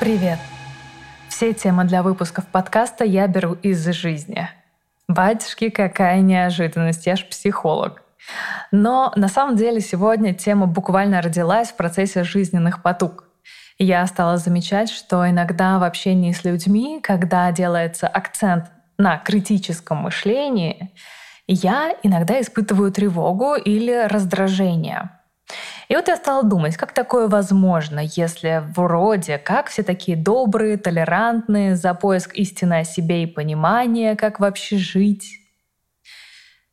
Привет! Все темы для выпусков подкаста я беру из жизни. Батюшки, какая неожиданность, я ж психолог. Но на самом деле сегодня тема буквально родилась в процессе жизненных потуг. Я стала замечать, что иногда в общении с людьми, когда делается акцент на критическом мышлении, я иногда испытываю тревогу или раздражение. И вот я стала думать, как такое возможно, если вроде как все такие добрые, толерантные, за поиск истины о себе и понимания, как вообще жить.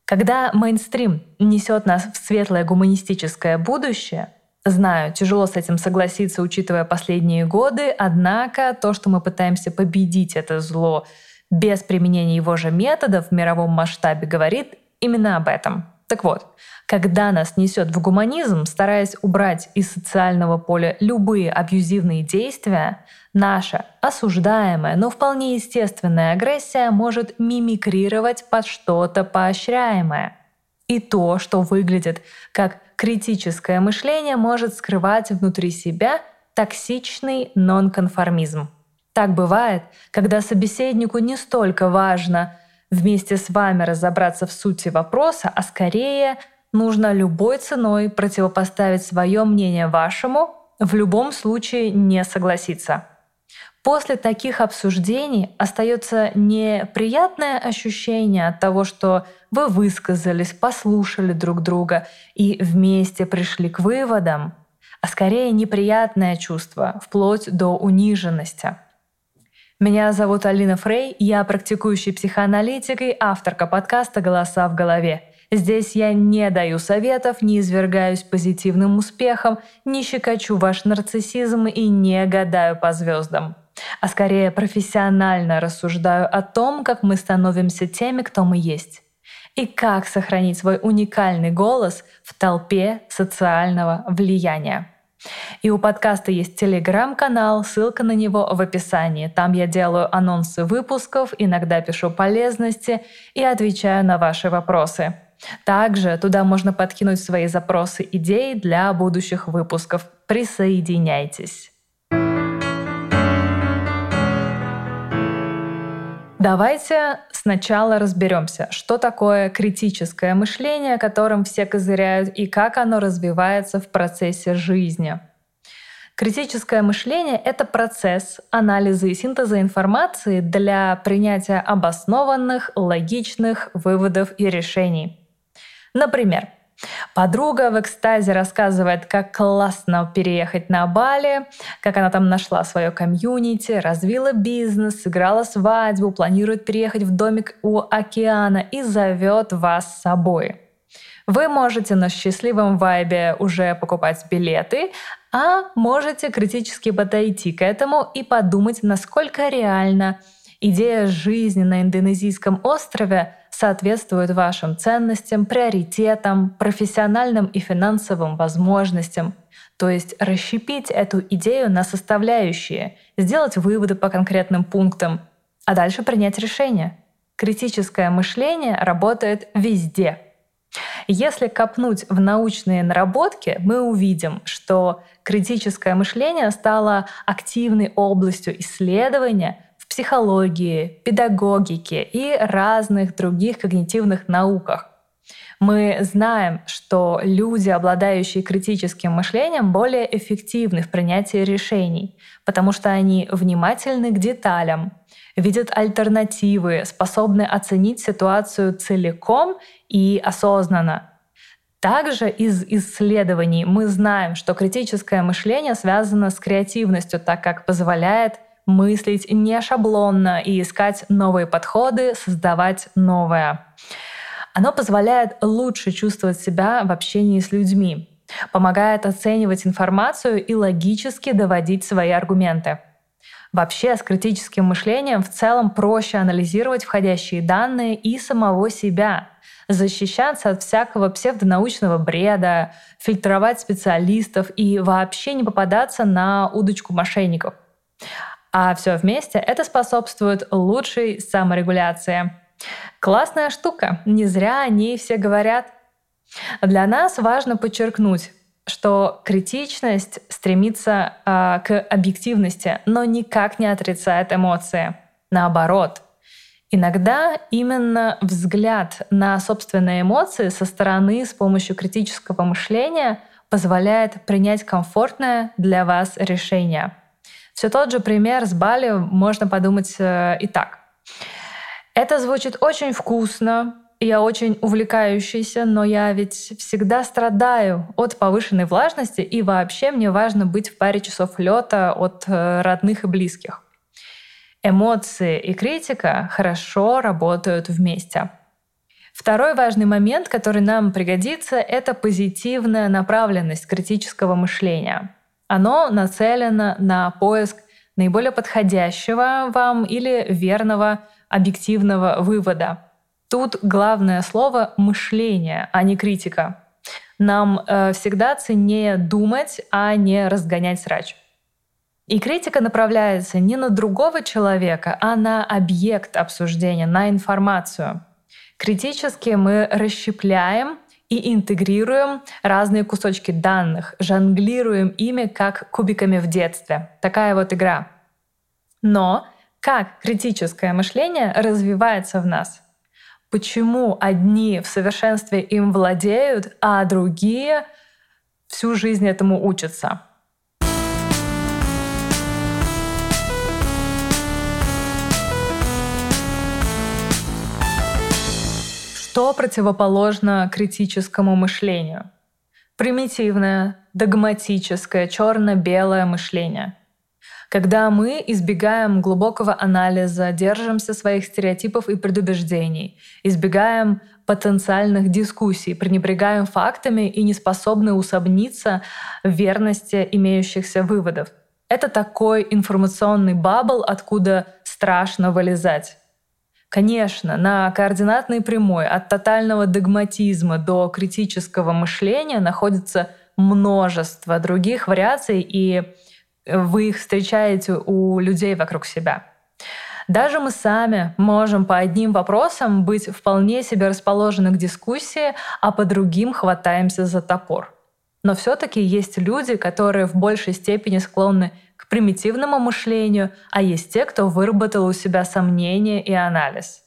Когда мейнстрим несет нас в светлое гуманистическое будущее, знаю, тяжело с этим согласиться, учитывая последние годы, однако то, что мы пытаемся победить это зло без применения его же методов в мировом масштабе, говорит именно об этом. Так вот, когда нас несет в гуманизм, стараясь убрать из социального поля любые абьюзивные действия, наша осуждаемая, но вполне естественная агрессия может мимикрировать под что-то поощряемое. И то, что выглядит как критическое мышление, может скрывать внутри себя токсичный нонконформизм. Так бывает, когда собеседнику не столько важно вместе с вами разобраться в сути вопроса, а скорее нужно любой ценой противопоставить свое мнение вашему, в любом случае не согласиться. После таких обсуждений остается неприятное ощущение от того, что вы высказались, послушали друг друга и вместе пришли к выводам, а скорее неприятное чувство, вплоть до униженности – меня зовут Алина Фрей, я практикующий психоаналитик и авторка подкаста «Голоса в голове». Здесь я не даю советов, не извергаюсь позитивным успехом, не щекочу ваш нарциссизм и не гадаю по звездам а скорее профессионально рассуждаю о том, как мы становимся теми, кто мы есть, и как сохранить свой уникальный голос в толпе социального влияния. И у подкаста есть телеграм-канал, ссылка на него в описании. Там я делаю анонсы выпусков, иногда пишу полезности и отвечаю на ваши вопросы. Также туда можно подкинуть свои запросы идей для будущих выпусков. Присоединяйтесь. Давайте сначала разберемся, что такое критическое мышление, которым все козыряют, и как оно развивается в процессе жизни. Критическое мышление — это процесс анализа и синтеза информации для принятия обоснованных, логичных выводов и решений. Например, Подруга в экстазе рассказывает, как классно переехать на Бали, как она там нашла свое комьюнити, развила бизнес, сыграла свадьбу, планирует переехать в домик у океана и зовет вас с собой. Вы можете на счастливом вайбе уже покупать билеты, а можете критически подойти к этому и подумать, насколько реально идея жизни на индонезийском острове соответствует вашим ценностям, приоритетам, профессиональным и финансовым возможностям. То есть расщепить эту идею на составляющие, сделать выводы по конкретным пунктам, а дальше принять решение. Критическое мышление работает везде. Если копнуть в научные наработки, мы увидим, что критическое мышление стало активной областью исследования психологии, педагогике и разных других когнитивных науках. Мы знаем, что люди, обладающие критическим мышлением, более эффективны в принятии решений, потому что они внимательны к деталям, видят альтернативы, способны оценить ситуацию целиком и осознанно. Также из исследований мы знаем, что критическое мышление связано с креативностью, так как позволяет мыслить не шаблонно и искать новые подходы, создавать новое. Оно позволяет лучше чувствовать себя в общении с людьми, помогает оценивать информацию и логически доводить свои аргументы. Вообще с критическим мышлением в целом проще анализировать входящие данные и самого себя, защищаться от всякого псевдонаучного бреда, фильтровать специалистов и вообще не попадаться на удочку мошенников. А все вместе это способствует лучшей саморегуляции. Классная штука, не зря о ней все говорят. Для нас важно подчеркнуть, что критичность стремится э, к объективности, но никак не отрицает эмоции. Наоборот, иногда именно взгляд на собственные эмоции со стороны с помощью критического мышления позволяет принять комфортное для вас решение. Все тот же пример с Бали можно подумать э, и так. Это звучит очень вкусно, я очень увлекающийся, но я ведь всегда страдаю от повышенной влажности, и вообще мне важно быть в паре часов лета от э, родных и близких. Эмоции и критика хорошо работают вместе. Второй важный момент, который нам пригодится, это позитивная направленность критического мышления. Оно нацелено на поиск наиболее подходящего вам или верного объективного вывода. Тут главное слово мышление, а не критика. Нам э, всегда ценнее думать, а не разгонять срач. И критика направляется не на другого человека, а на объект обсуждения, на информацию. Критически мы расщепляем и интегрируем разные кусочки данных, жонглируем ими как кубиками в детстве. Такая вот игра. Но как критическое мышление развивается в нас? почему одни в совершенстве им владеют, а другие всю жизнь этому учатся. Что противоположно критическому мышлению? Примитивное, догматическое, черно-белое мышление – когда мы избегаем глубокого анализа, держимся своих стереотипов и предубеждений, избегаем потенциальных дискуссий, пренебрегаем фактами и не способны усомниться в верности имеющихся выводов. Это такой информационный бабл, откуда страшно вылезать. Конечно, на координатной прямой от тотального догматизма до критического мышления находится множество других вариаций, и вы их встречаете у людей вокруг себя. Даже мы сами можем по одним вопросам быть вполне себе расположены к дискуссии, а по другим хватаемся за топор. Но все-таки есть люди, которые в большей степени склонны примитивному мышлению, а есть те, кто выработал у себя сомнения и анализ.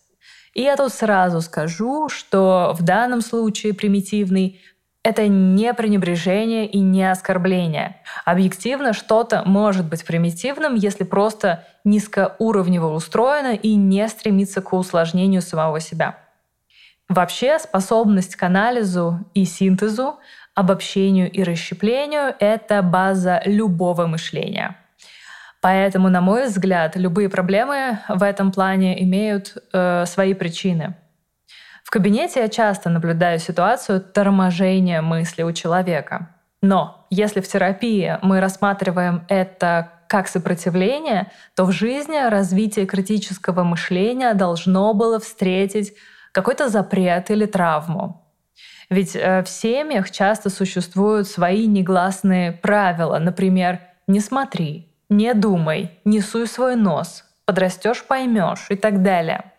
И я тут сразу скажу, что в данном случае примитивный это не пренебрежение и не оскорбление. Объективно что-то может быть примитивным, если просто низкоуровнево устроено и не стремится к усложнению самого себя. Вообще способность к анализу и синтезу, обобщению и расщеплению — это база любого мышления. Поэтому, на мой взгляд, любые проблемы в этом плане имеют э, свои причины — в кабинете я часто наблюдаю ситуацию торможения мысли у человека. Но если в терапии мы рассматриваем это как сопротивление, то в жизни развитие критического мышления должно было встретить какой-то запрет или травму. Ведь э, в семьях часто существуют свои негласные правила, например, «не смотри», «не думай», «не суй свой нос», «подрастешь, поймешь» и так далее.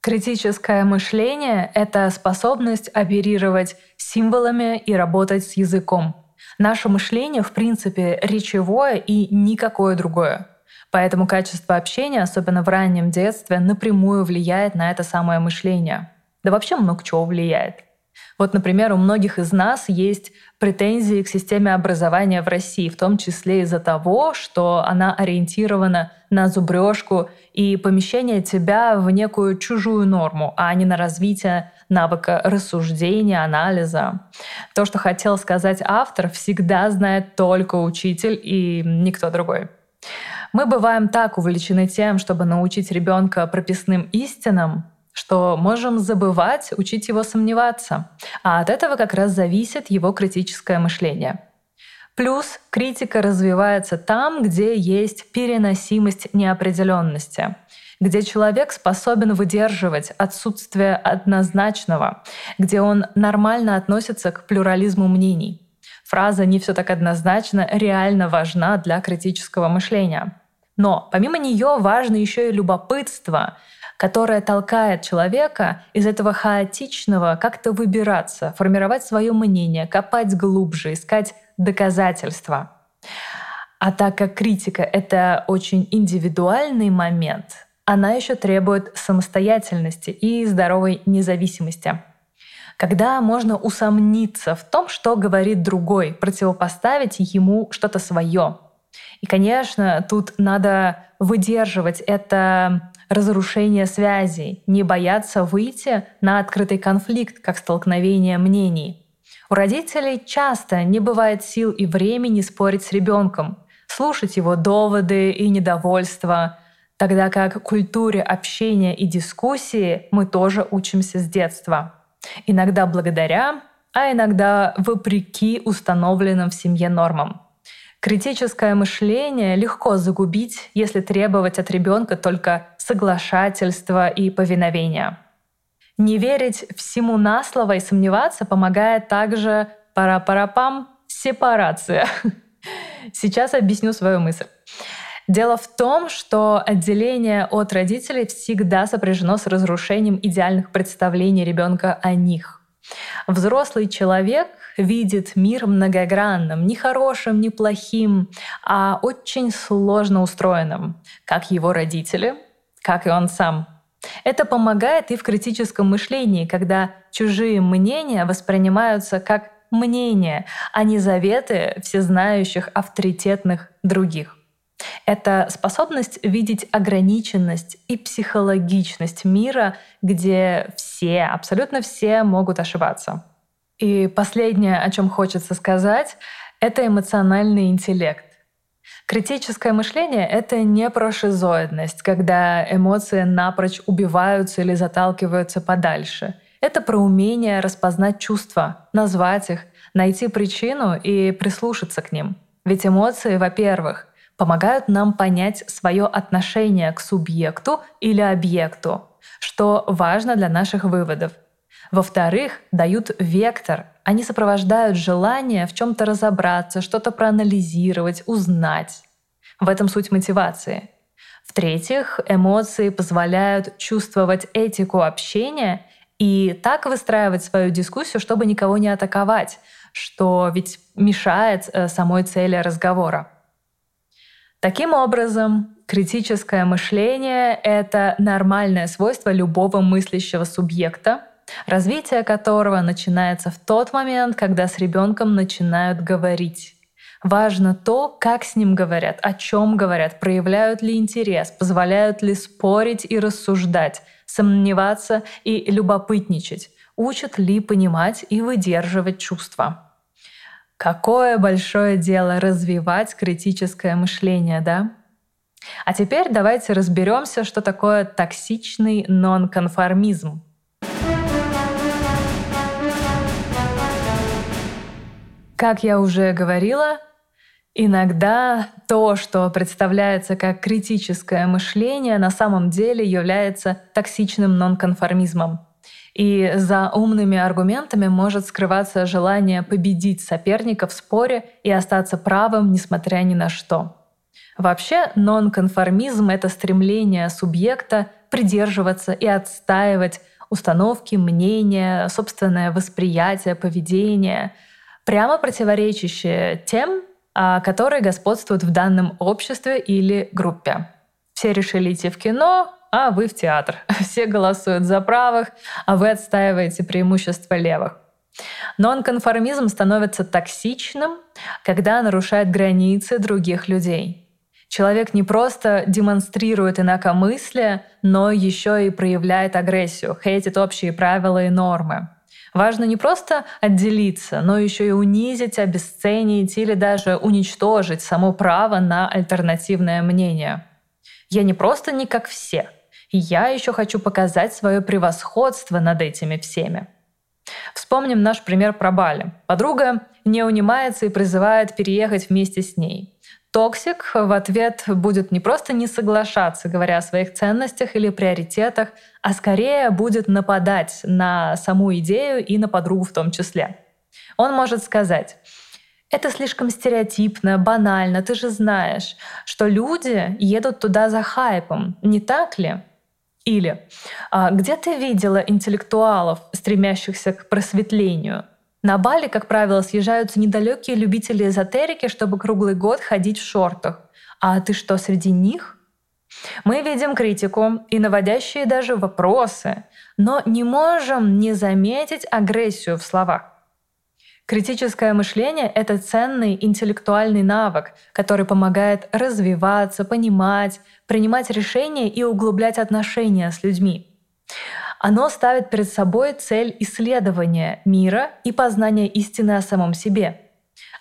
Критическое мышление — это способность оперировать символами и работать с языком. Наше мышление, в принципе, речевое и никакое другое. Поэтому качество общения, особенно в раннем детстве, напрямую влияет на это самое мышление. Да вообще много чего влияет. Вот, например, у многих из нас есть претензии к системе образования в России, в том числе из-за того, что она ориентирована на зубрежку и помещение тебя в некую чужую норму, а не на развитие навыка рассуждения, анализа. То, что хотел сказать автор, всегда знает только учитель и никто другой. Мы бываем так увлечены тем, чтобы научить ребенка прописным истинам, что можем забывать, учить его сомневаться. А от этого как раз зависит его критическое мышление. Плюс критика развивается там, где есть переносимость неопределенности где человек способен выдерживать отсутствие однозначного, где он нормально относится к плюрализму мнений. Фраза «не все так однозначно» реально важна для критического мышления. Но помимо нее важно еще и любопытство, которое толкает человека из этого хаотичного как-то выбираться, формировать свое мнение, копать глубже, искать доказательства. А так как критика — это очень индивидуальный момент, она еще требует самостоятельности и здоровой независимости. Когда можно усомниться в том, что говорит другой, противопоставить ему что-то свое. И, конечно, тут надо выдерживать это разрушение связей, не бояться выйти на открытый конфликт, как столкновение мнений. У родителей часто не бывает сил и времени спорить с ребенком, слушать его доводы и недовольство, тогда как культуре общения и дискуссии мы тоже учимся с детства. Иногда благодаря, а иногда вопреки установленным в семье нормам. Критическое мышление легко загубить, если требовать от ребенка только соглашательства и повиновения. Не верить всему на слово и сомневаться помогает также пара-парапам сепарация. Сейчас объясню свою мысль. Дело в том, что отделение от родителей всегда сопряжено с разрушением идеальных представлений ребенка о них. Взрослый человек видит мир многогранным, не хорошим, не плохим, а очень сложно устроенным, как его родители, как и он сам. Это помогает и в критическом мышлении, когда чужие мнения воспринимаются как мнения, а не заветы всезнающих авторитетных других. Это способность видеть ограниченность и психологичность мира, где все, абсолютно все могут ошибаться. И последнее, о чем хочется сказать, это эмоциональный интеллект. Критическое мышление — это не про шизоидность, когда эмоции напрочь убиваются или заталкиваются подальше. Это про умение распознать чувства, назвать их, найти причину и прислушаться к ним. Ведь эмоции, во-первых, помогают нам понять свое отношение к субъекту или объекту, что важно для наших выводов. Во-вторых, дают вектор. Они сопровождают желание в чем-то разобраться, что-то проанализировать, узнать. В этом суть мотивации. В-третьих, эмоции позволяют чувствовать этику общения и так выстраивать свою дискуссию, чтобы никого не атаковать, что ведь мешает э, самой цели разговора. Таким образом, критическое мышление — это нормальное свойство любого мыслящего субъекта, развитие которого начинается в тот момент, когда с ребенком начинают говорить. Важно то, как с ним говорят, о чем говорят, проявляют ли интерес, позволяют ли спорить и рассуждать, сомневаться и любопытничать, учат ли понимать и выдерживать чувства. Какое большое дело развивать критическое мышление, да? А теперь давайте разберемся, что такое токсичный нонконформизм. Как я уже говорила, иногда то, что представляется как критическое мышление, на самом деле является токсичным нонконформизмом. И за умными аргументами может скрываться желание победить соперника в споре и остаться правым, несмотря ни на что. Вообще, нонконформизм — это стремление субъекта придерживаться и отстаивать установки, мнения, собственное восприятие, поведение, прямо противоречащие тем, а, которые господствуют в данном обществе или группе. Все решили идти в кино, а вы в театр. Все голосуют за правых, а вы отстаиваете преимущество левых. Нонконформизм становится токсичным, когда нарушает границы других людей. Человек не просто демонстрирует инакомыслие, но еще и проявляет агрессию, хейтит общие правила и нормы. Важно не просто отделиться, но еще и унизить, обесценить или даже уничтожить само право на альтернативное мнение. Я не просто не как все — я еще хочу показать свое превосходство над этими всеми. Вспомним наш пример про Бали. Подруга не унимается и призывает переехать вместе с ней. Токсик в ответ будет не просто не соглашаться, говоря о своих ценностях или приоритетах, а скорее будет нападать на саму идею и на подругу в том числе. Он может сказать, это слишком стереотипно, банально, ты же знаешь, что люди едут туда за хайпом, не так ли? Или «А где ты видела интеллектуалов, стремящихся к просветлению? На Бали, как правило, съезжаются недалекие любители эзотерики, чтобы круглый год ходить в шортах. А ты что, среди них? Мы видим критику и наводящие даже вопросы, но не можем не заметить агрессию в словах. Критическое мышление — это ценный интеллектуальный навык, который помогает развиваться, понимать, принимать решения и углублять отношения с людьми. Оно ставит перед собой цель исследования мира и познания истины о самом себе.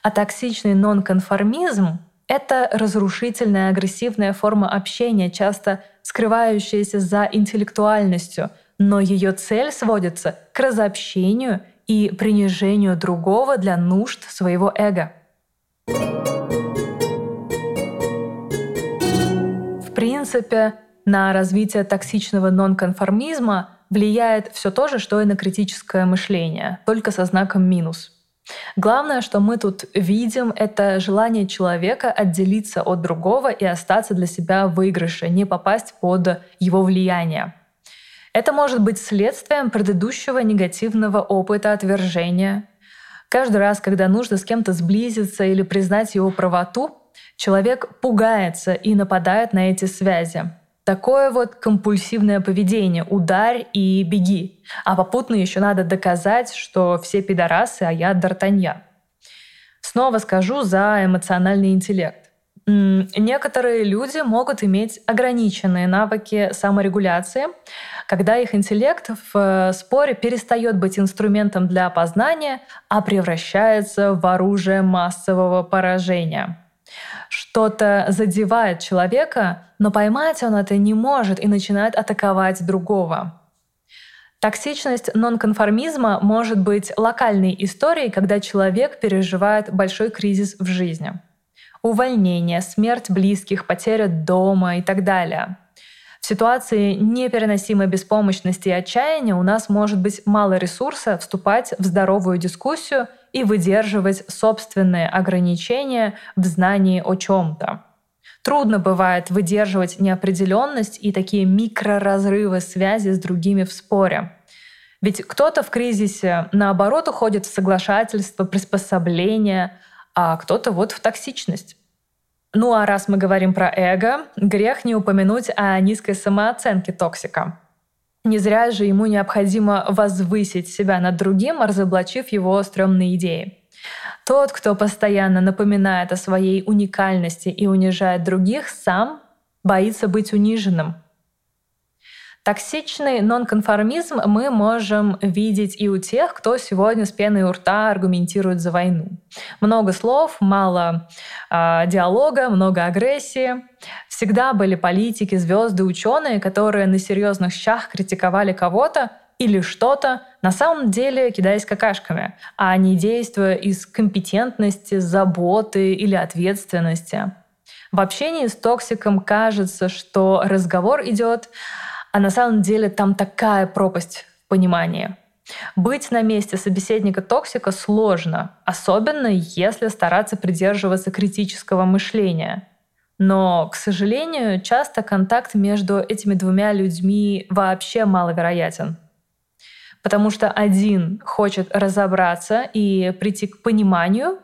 А токсичный нонконформизм — это разрушительная агрессивная форма общения, часто скрывающаяся за интеллектуальностью, но ее цель сводится к разобщению и принижению другого для нужд своего эго. В принципе, на развитие токсичного нонконформизма влияет все то же, что и на критическое мышление, только со знаком минус. Главное, что мы тут видим, это желание человека отделиться от другого и остаться для себя в выигрыше, не попасть под его влияние. Это может быть следствием предыдущего негативного опыта отвержения. Каждый раз, когда нужно с кем-то сблизиться или признать его правоту, человек пугается и нападает на эти связи. Такое вот компульсивное поведение. Ударь и беги. А попутно еще надо доказать, что все пидорасы, а я Д'Артаньян. Снова скажу за эмоциональный интеллект. Некоторые люди могут иметь ограниченные навыки саморегуляции, когда их интеллект в э, споре перестает быть инструментом для опознания, а превращается в оружие массового поражения что-то задевает человека, но поймать он это не может и начинает атаковать другого. Токсичность нонконформизма может быть локальной историей, когда человек переживает большой кризис в жизни. Увольнение, смерть близких, потеря дома и так далее. В ситуации непереносимой беспомощности и отчаяния у нас может быть мало ресурса вступать в здоровую дискуссию – и выдерживать собственные ограничения в знании о чем-то. Трудно бывает выдерживать неопределенность и такие микроразрывы связи с другими в споре. Ведь кто-то в кризисе, наоборот, уходит в соглашательство, приспособление, а кто-то вот в токсичность. Ну а раз мы говорим про эго, грех не упомянуть о низкой самооценке токсика. Не зря же ему необходимо возвысить себя над другим, разоблачив его стрёмные идеи. Тот, кто постоянно напоминает о своей уникальности и унижает других, сам боится быть униженным. Токсичный нонконформизм мы можем видеть и у тех, кто сегодня с пеной у рта аргументирует за войну. Много слов, мало э, диалога, много агрессии. Всегда были политики, звезды, ученые, которые на серьезных щах критиковали кого-то или что-то, на самом деле кидаясь какашками, а не действуя из компетентности, заботы или ответственности. В общении с токсиком кажется, что разговор идет а на самом деле там такая пропасть в понимании. Быть на месте собеседника токсика сложно, особенно если стараться придерживаться критического мышления. Но, к сожалению, часто контакт между этими двумя людьми вообще маловероятен. Потому что один хочет разобраться и прийти к пониманию,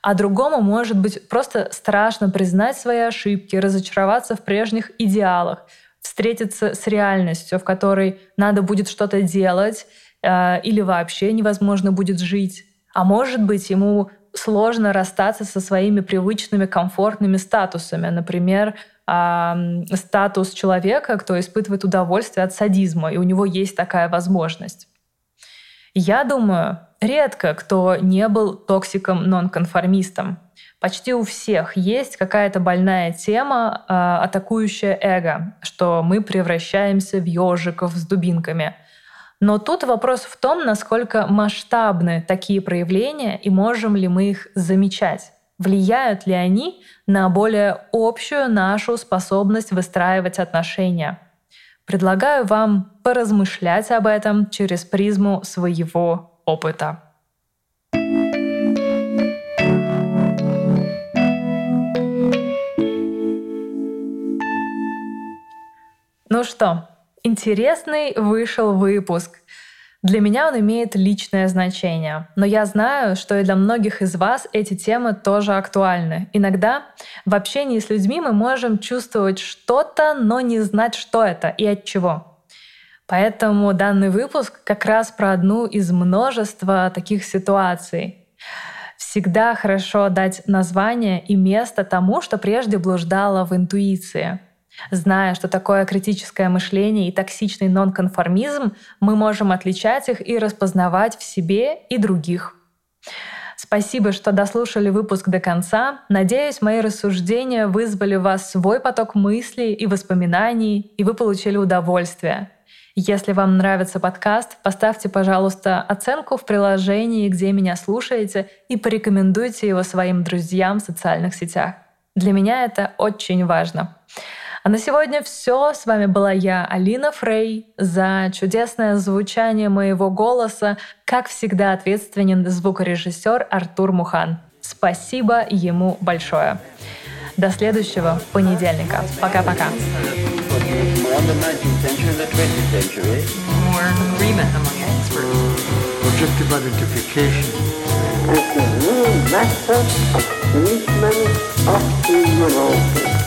а другому может быть просто страшно признать свои ошибки, разочароваться в прежних идеалах, встретиться с реальностью, в которой надо будет что-то делать э, или вообще невозможно будет жить. А может быть, ему сложно расстаться со своими привычными комфортными статусами. Например, э, статус человека, кто испытывает удовольствие от садизма, и у него есть такая возможность. Я думаю, редко кто не был токсиком-нонконформистом. Почти у всех есть какая-то больная тема, э, атакующая эго, что мы превращаемся в ежиков с дубинками. Но тут вопрос в том, насколько масштабны такие проявления и можем ли мы их замечать. Влияют ли они на более общую нашу способность выстраивать отношения? Предлагаю вам поразмышлять об этом через призму своего опыта. Ну что, интересный вышел выпуск. Для меня он имеет личное значение, но я знаю, что и для многих из вас эти темы тоже актуальны. Иногда в общении с людьми мы можем чувствовать что-то, но не знать, что это и от чего. Поэтому данный выпуск как раз про одну из множества таких ситуаций. Всегда хорошо дать название и место тому, что прежде блуждало в интуиции — Зная, что такое критическое мышление и токсичный нонконформизм, мы можем отличать их и распознавать в себе и других. Спасибо, что дослушали выпуск до конца. Надеюсь, мои рассуждения вызвали в вас свой поток мыслей и воспоминаний, и вы получили удовольствие. Если вам нравится подкаст, поставьте, пожалуйста, оценку в приложении, где меня слушаете, и порекомендуйте его своим друзьям в социальных сетях. Для меня это очень важно. А на сегодня все. С вами была я, Алина Фрей. За чудесное звучание моего голоса, как всегда, ответственен звукорежиссер Артур Мухан. Спасибо ему большое. До следующего понедельника. Пока-пока. Objective identification. As the new master of movement of the Europe.